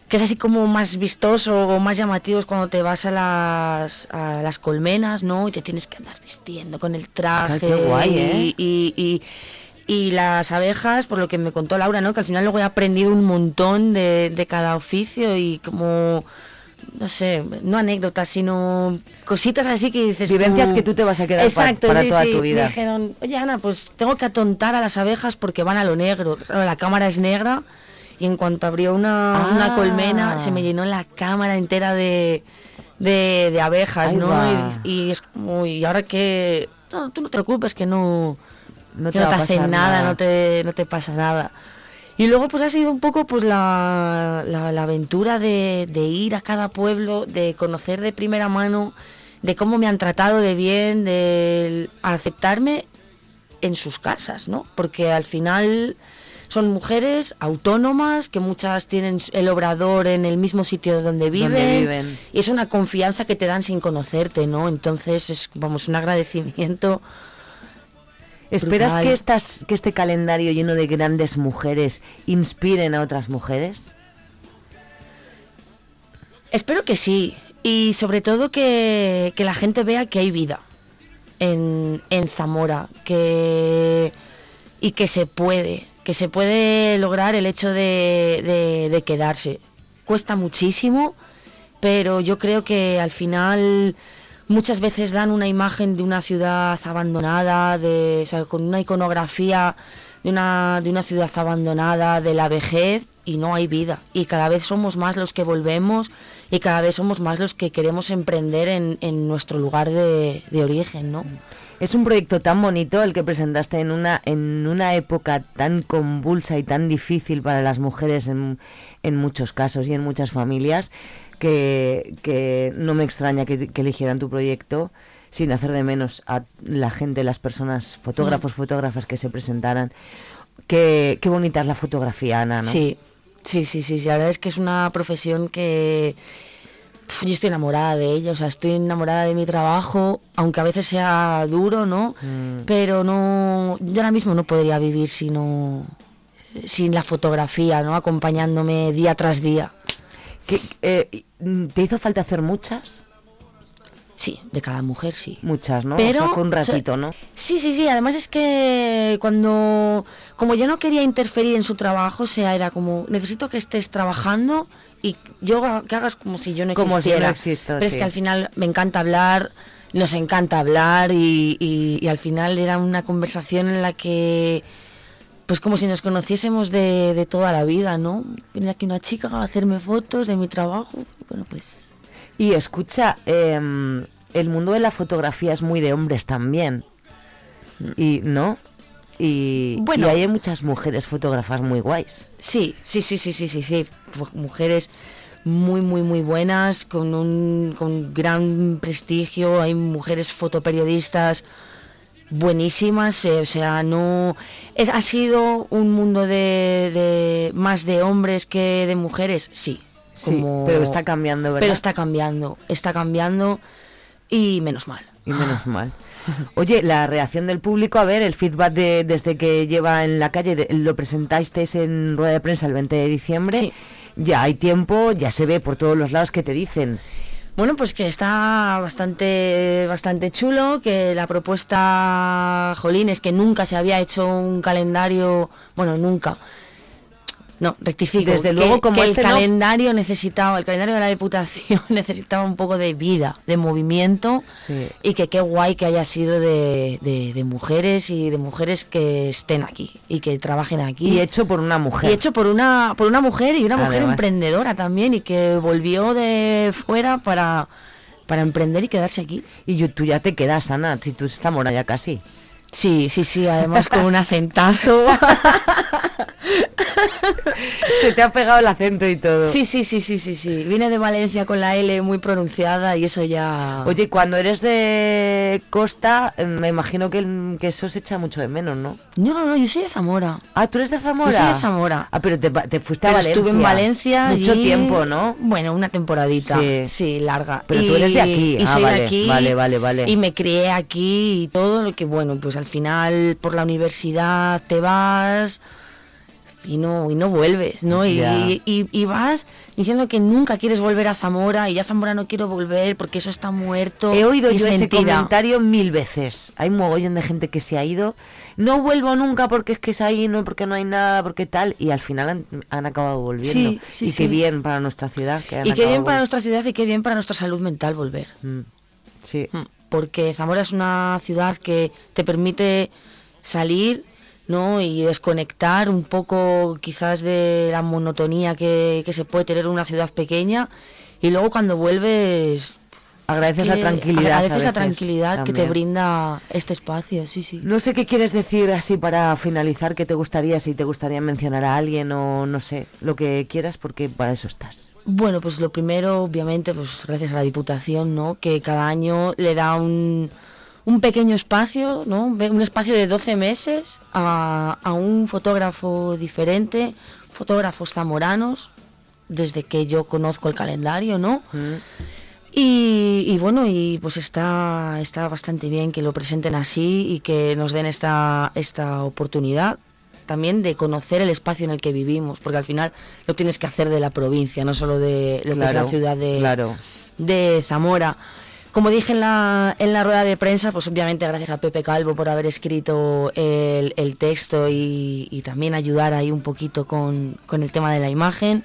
que es así como más vistoso o más llamativo es cuando te vas a las, a las colmenas, ¿no? Y te tienes que andar vistiendo con el traje. qué guay, ¿eh? y, y- y- y las abejas, por lo que me contó Laura, ¿no? Que al final luego he aprendido un montón de, de cada oficio y como no sé, no anécdotas, sino cositas así que dices Vivencias que tú te vas a quedar pa- Exacto, para sí, toda sí. tu vida. Me dijeron, oye Ana, pues tengo que atontar a las abejas porque van a lo negro. Claro, la cámara es negra y en cuanto abrió una, una Ah. colmena se me llenó la cámara entera de, de, de abejas, Ahí ¿no? Y, y es como, y ahora que... No, tú no te preocupes, que no, No que te no te pasar nada, nada. no te, no te pasa nada. Y luego pues ha sido un poco pues la, la- la aventura de, de ir a cada pueblo, de conocer de primera mano, de cómo me han tratado de bien, de aceptarme en sus casas, ¿no? Porque al final son mujeres autónomas que muchas tienen el obrador en el mismo sitio donde viven, Donde viven. y es una confianza que te dan sin conocerte, ¿no? Entonces es vamos un agradecimiento ¿Esperas brutal. que, estas, que este calendario lleno de grandes mujeres inspiren a otras mujeres? Espero que sí. Y sobre todo que, que la gente vea que hay vida en, en Zamora. Que, y que se puede. Que se puede lograr el hecho de, de- de quedarse. Cuesta muchísimo, pero yo creo que al final muchas veces dan una imagen de una ciudad abandonada, de, con una iconografía de una, de una ciudad abandonada, de la vejez, y no hay vida. Y cada vez somos más los que volvemos y cada vez somos más los que queremos emprender en, en nuestro lugar de, de origen, ¿no? Es un proyecto tan bonito el que presentaste en una, en una época tan convulsa y tan difícil para las mujeres en, en muchos casos y en muchas familias que, que no me extraña que, que eligieran tu proyecto sin hacer de menos a la gente, las personas, fotógrafos, fotógrafas que se presentaran. Qué, qué bonita es la fotografía, Ana, ¿no? Sí, sí, sí, sí, sí. La verdad es que es una profesión que yo estoy enamorada de ella, o sea, estoy enamorada de mi trabajo, aunque a veces sea duro, ¿no? Mm. Pero no, yo ahora mismo no podría vivir sino sin la fotografía, ¿no? Acompañándome día tras día. ¿Qué, eh, ¿Te hizo falta hacer muchas? Sí, de cada mujer sí. Muchas, ¿no? Pero, O sea, fue un o sea, ratito, ¿no? Sí, sí, sí. Además es que cuando, como yo no quería interferir en su trabajo, o sea, era como, necesito que estés trabajando y yo que hagas como si yo no Como si yo existiera. no existo, Pero es que al final me encanta hablar, nos encanta hablar y, y- y al final era una conversación en la que, pues como si nos conociésemos de, de toda la vida, ¿no? Viene aquí una chica a hacerme fotos de mi trabajo, bueno, pues... Y escucha, em, el mundo de la fotografía es muy de hombres también. Y, ¿no? Y, Bueno. y hay muchas mujeres fotógrafas muy guays. Sí, sí, sí, sí, sí, sí, sí. Mu- Mujeres muy, muy, muy buenas, con un con gran prestigio. Hay mujeres fotoperiodistas buenísimas. eh, o sea, no. Es, ¿Ha sido un mundo de, de más de hombres que de mujeres? Sí. Sí, pero está cambiando, ¿verdad? Pero está cambiando, está cambiando y menos mal. Y menos mal. Oye, la reacción del público, a ver, el feedback de, desde que lleva en la calle, de- lo presentasteis en rueda de prensa el 20 de diciembre. Sí. Ya hay tiempo, ya se ve por todos los lados que te dicen. Bueno, pues que está bastante, bastante chulo, que la propuesta, Jolín, es que nunca se había hecho un calendario, bueno, nunca. No, rectifico. Desde que- luego, como que este el no- calendario necesitaba, el calendario de la Diputación necesitaba un poco de vida, de movimiento, Sí. y que qué guay que haya sido de, de- de mujeres y de mujeres que estén aquí y que trabajen aquí. Y hecho por una mujer. Y hecho por una, por una mujer y una mujer emprendedora también y que volvió de fuera para, para emprender y quedarse aquí. Y yo- tú ya te quedas, Ana, si tú estás mora ya casi. Sí, sí, sí, además con un acentazo. Se te ha pegado el acento y todo. Sí, sí, sí, sí, sí, sí. Vine de Valencia con la L muy pronunciada y eso ya... Oye, cuando eres de Costa, eh, me imagino que, eso se echa mucho de menos, ¿no? No, no, no, yo soy de Zamora. Ah, ¿tú eres de Zamora? Yo soy de Zamora. Ah, pero te, te fuiste a Valencia. estuve en Valencia Mucho tiempo, ¿no? Bueno, una temporadita. Sí. Sí, larga. Pero tú eres de aquí. Y Ah, soy vale, de aquí. vale, vale, vale. Y me crié aquí y todo lo que, bueno, pues al final por la universidad te vas y no, y no vuelves, ¿no? Y, y- y- y vas diciendo que nunca quieres volver a Zamora y ya Zamora no quiero volver porque eso está muerto. He oído es yo ese mentira. comentario mil veces. Hay un mogollón de gente que se ha ido. No vuelvo nunca porque es que es ahí, no porque no hay nada, porque tal. Y al final han, han acabado volviendo. Sí, sí, y sí. qué bien para nuestra ciudad. Que han Y qué bien para nuestra ciudad y qué bien para nuestra salud mental volver. Mm, Sí. Porque Zamora es una ciudad que te permite salir ¿no? y desconectar un poco quizás de la monotonía que, que se puede tener en una ciudad pequeña y luego cuando vuelves Agradeces es la que tranquilidad a agradeces la veces tranquilidad que te también. brinda este espacio sí sí No sé qué quieres decir así para finalizar, qué te gustaría, si te gustaría mencionar a alguien o no sé, lo que quieras, porque para eso estás. Bueno, pues lo primero, obviamente, pues gracias a la Diputación, ¿no? Que cada año le da un, un pequeño espacio, ¿no? Un espacio de 12 meses a, a un fotógrafo diferente, fotógrafos zamoranos, desde que yo conozco el calendario, ¿no? Y, y bueno, y pues está, está bastante bien que lo presenten así y que nos den esta, esta oportunidad también de conocer el espacio en el que vivimos, porque al final lo tienes que hacer de la provincia, no solo de lo que es la ciudad de, claro. de Zamora. Como dije en la, en la rueda de prensa, pues obviamente gracias a Pepe Calvo por haber escrito el, el texto y, y también ayudar ahí un poquito con, con el tema de la imagen.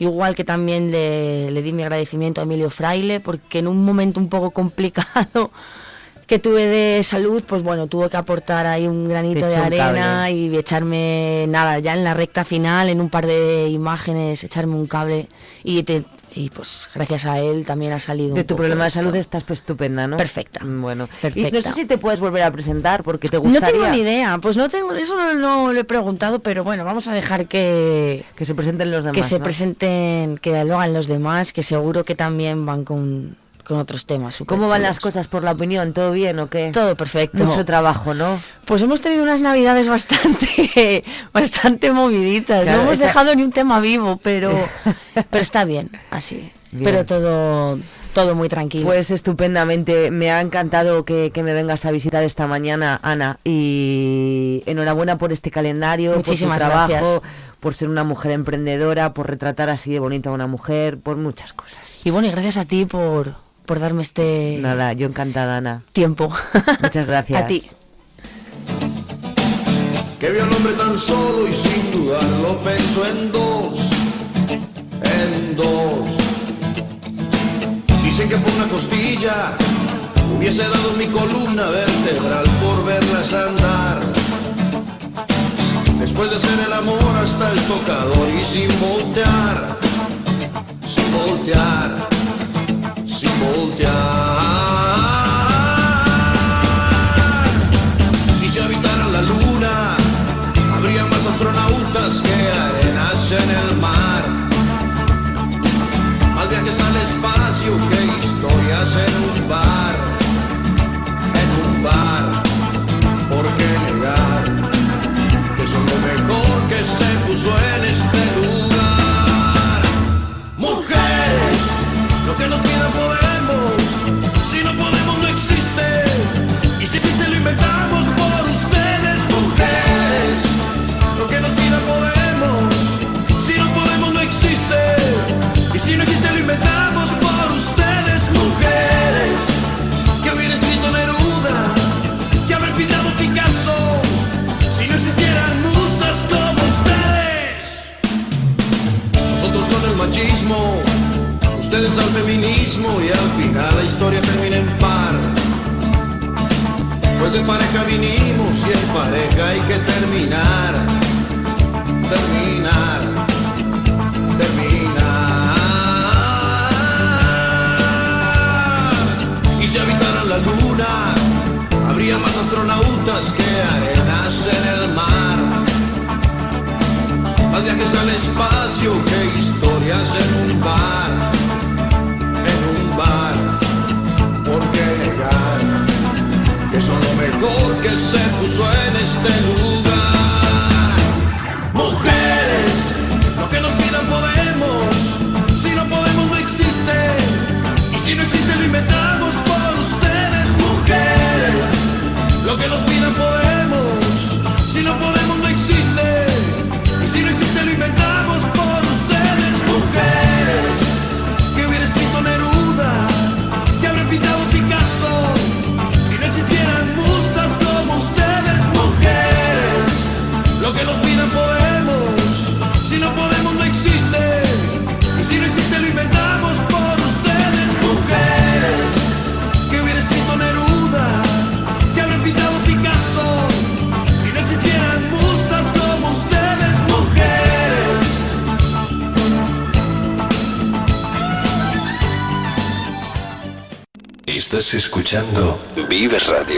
Igual que también le, le di mi agradecimiento a Emilio Fraile, porque en un momento un poco complicado que tuve de salud, pues bueno, tuvo que aportar ahí un granito de arena y echarme, nada, ya en la recta final, en un par de imágenes, echarme un cable y, te- y pues gracias a él también ha salido De un tu poco problema de esto. salud estás pues estupenda, ¿no? Perfecta. Bueno. Y no sé si te puedes volver a presentar porque te No gustaría. tengo ni idea, pues no tengo, eso no, no lo he preguntado, pero bueno, vamos a dejar que, Que se presenten los demás. que se ¿no? presenten, que lo hagan los demás, que seguro que también van con, con otros temas. ¿Cómo van las cosas por la opinión? ¿Todo bien o qué? Todo perfecto. Mucho trabajo, ¿no? Pues hemos tenido unas navidades bastante, bastante moviditas. Claro, no hemos esa- dejado ni un tema vivo, pero, pero está bien, así. Bien. Pero todo, todo muy tranquilo. Pues estupendamente, me ha encantado que, que me vengas a visitar esta mañana, Ana, y enhorabuena por este calendario, Muchísimas por tu trabajo, gracias. por ser una mujer emprendedora, por retratar así de bonita a una mujer, por muchas cosas. y bueno, y gracias a ti por, por darme este Nada, yo encantada, Ana. tiempo. Muchas gracias. a ti. que vio al hombre tan solo y sin dudarlo pensó en dos, en dos. Dicen que por una costilla hubiese dado mi columna vertebral por verlas andar. Después de hacer el amor hasta el tocador y sin voltear, sin voltear, sin voltear. Y si habitaran la luna, habría más astronautas que arenas en el mar. Más viajes al espacio que historias en un bar, en un bar. ¿Por escuchando Vives Radio.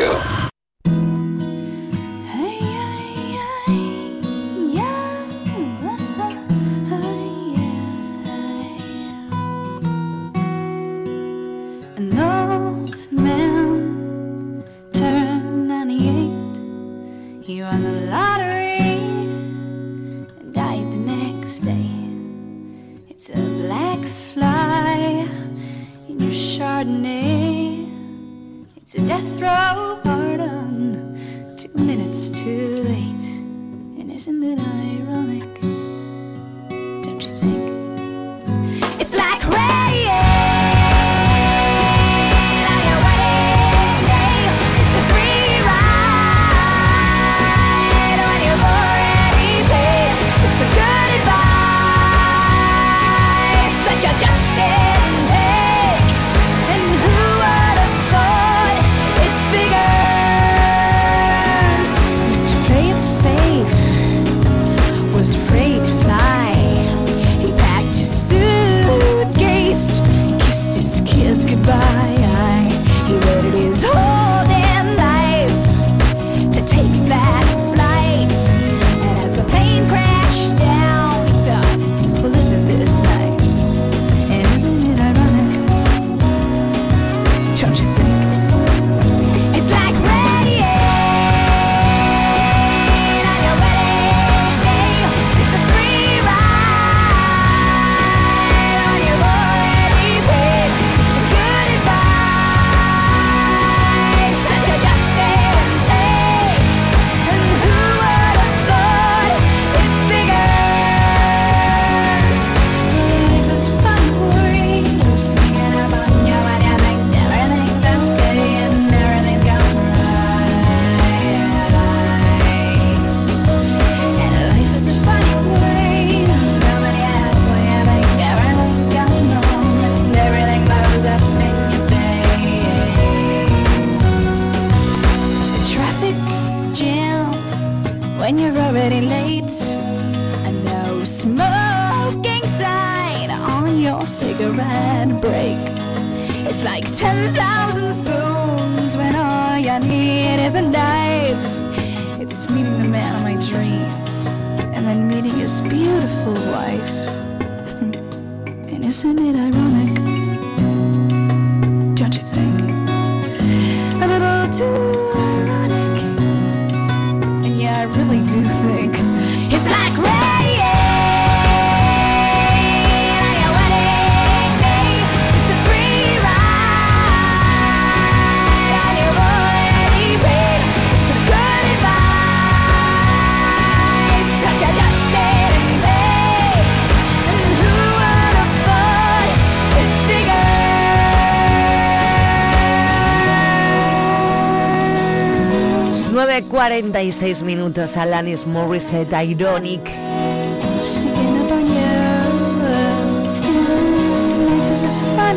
36 minutos, Alanis Morissette, Ironic.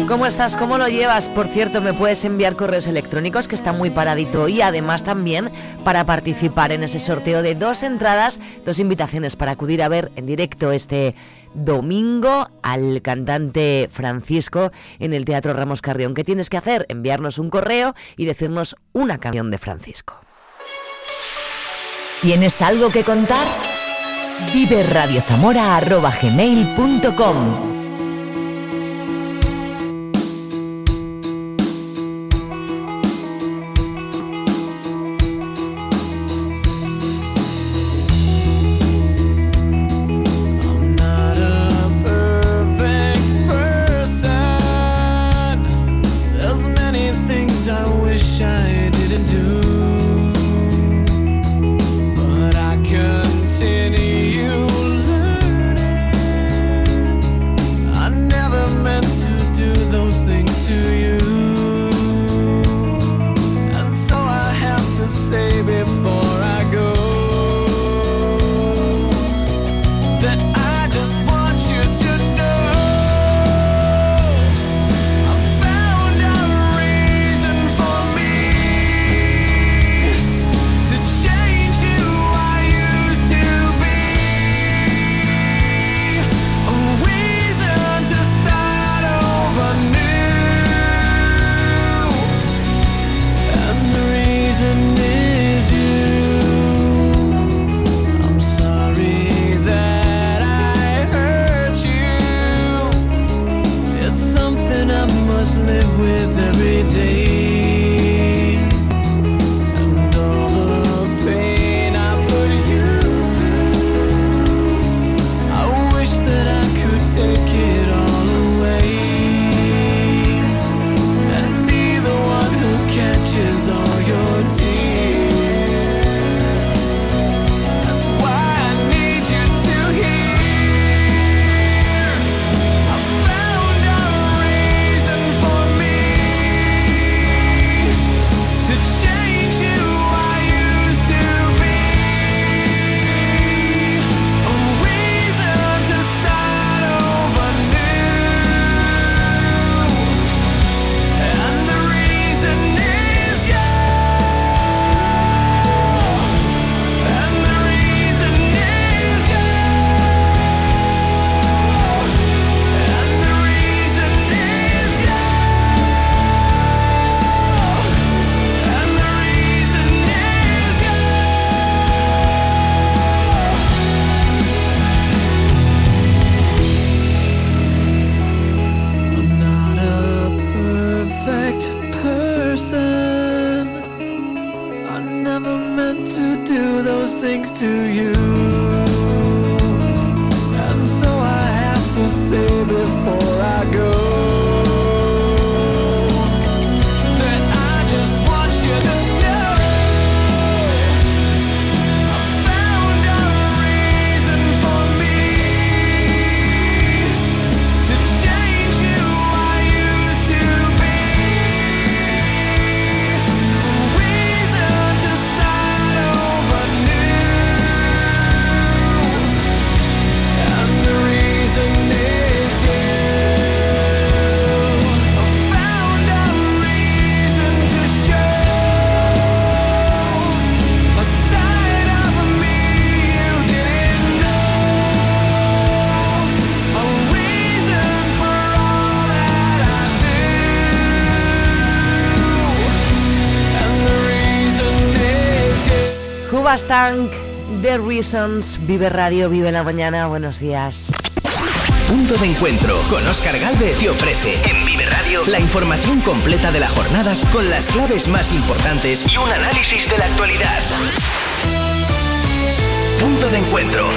¿Cómo estás? ¿Cómo lo llevas? Por cierto, me puedes enviar correos electrónicos que está muy paradito y además también para participar en ese sorteo de dos entradas, dos invitaciones para acudir a ver en directo este domingo al cantante Francisco en el Teatro Ramos Carrión. ¿Qué tienes que hacer? Enviarnos un correo y decirnos una canción de Francisco. ¿Tienes algo que contar? viverradiozamora.com Subastank, The Reasons, Vive Radio, Vive la Mañana, buenos días. Punto de encuentro con Oscar Galvez te ofrece en Vive Radio la información completa de la jornada con las claves más importantes y un análisis de la actualidad. Punto de encuentro.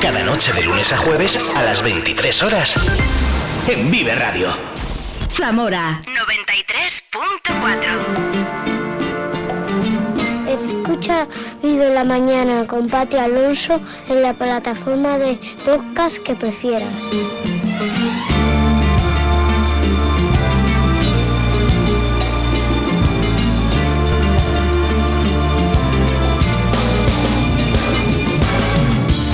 Cada noche de lunes a jueves a las 23 horas en Vive Radio. Zamora 93.4 Escucha Vive la Mañana con Pati Alonso en la plataforma de podcast que prefieras.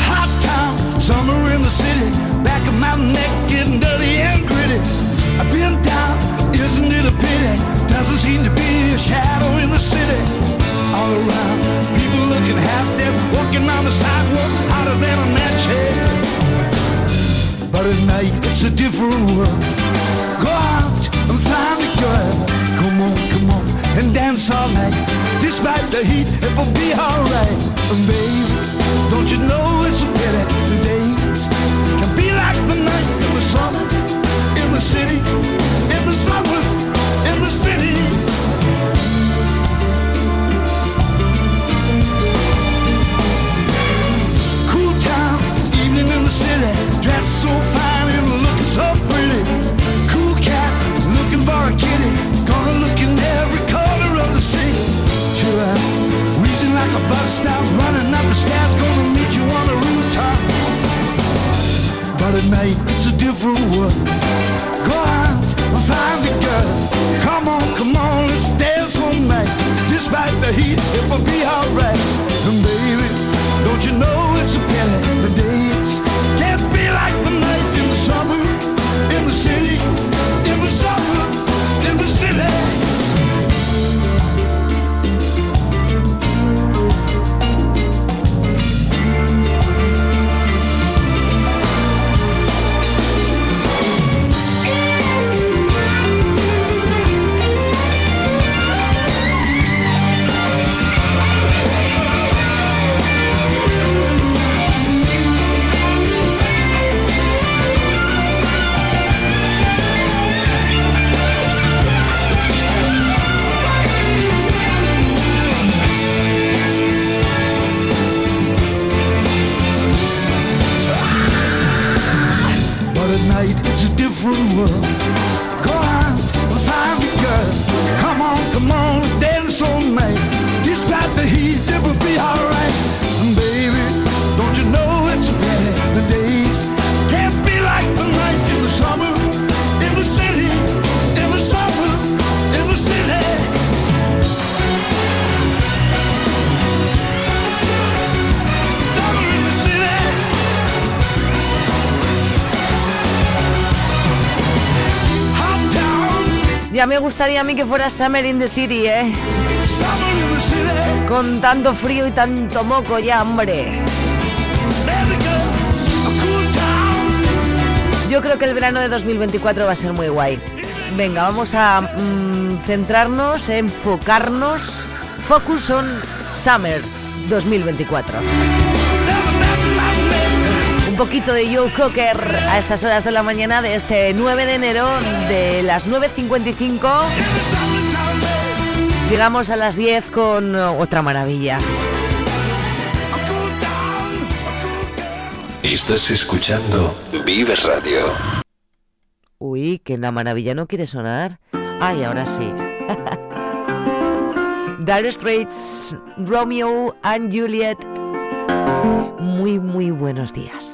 Hot town, summer in the city, back of my neck getting dirty and gritty. I've been down, isn't it a pity? Doesn't seem to be a shadow in the city. Walking on the sidewalk, hotter than a match head. But at night, it's a different world. Go out and find a girl. Come on, come on, and dance all night. Despite the heat, it will be alright. And baby, don't you know it's a pity the bus stop, running up the stairs, gonna meet you on the rooftop. But at night, it's a different world. Gustaría a mí que fuera Summer in the City, ¿eh? Con tanto frío y tanto moco ya, hombre. Yo creo que el verano de 2024 va a ser muy guay. Venga, vamos a mm, centrarnos, enfocarnos. Focus on Summer 2024. Un poquito de Joe Cocker a estas horas de la mañana de este 9 de enero de las 9.55. Llegamos a las 10 con uh, otra maravilla. Estás escuchando Vive Radio. Uy, que la maravilla no quiere sonar. Ay, ahora sí. Dire Straits, Romeo and Juliet. Muy, muy buenos días.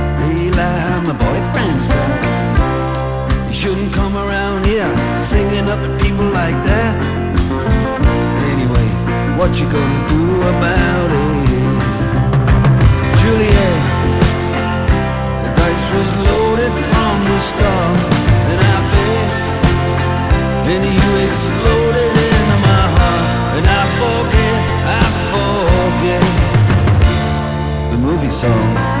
Daylight, my boyfriend's back. You shouldn't come around here singing up at people like that. Anyway, what you gonna do about it? Juliet, the dice was loaded from the start, and I bet then you exploded into my heart, and I forget, I forget the movie song.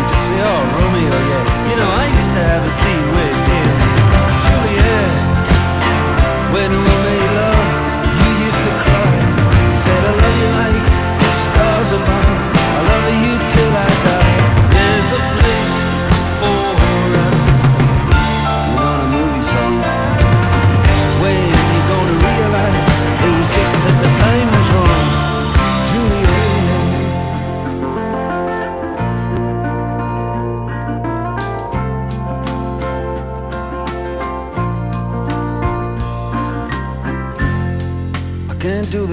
say, oh, Romeo, yeah. You know, I used to have a scene with him. Juliet, when we made love, you used to cry. You said, I love you like stars above. I love you till I die.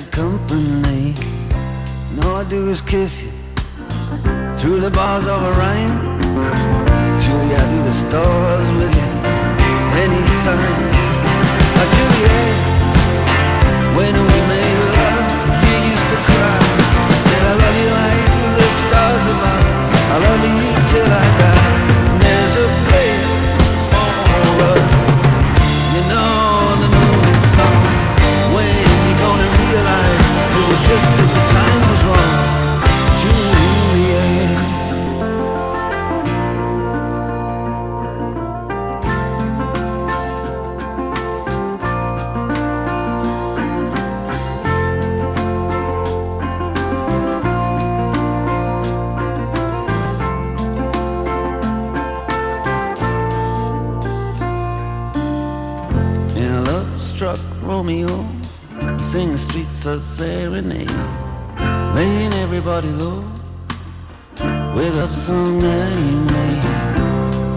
bad company. And all I do is kiss you through the bars of a rhyme. Julie, I do the stars with you anytime. Oh, Juliet, when we made love, you used to cry. I Said I love you like the stars above. I love you till I die. Sing the streets a serenade, laying everybody low with a song that he made.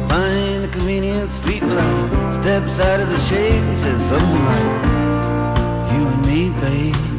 Find a convenient street light, steps out of the shade and says something like, "You and me, babe,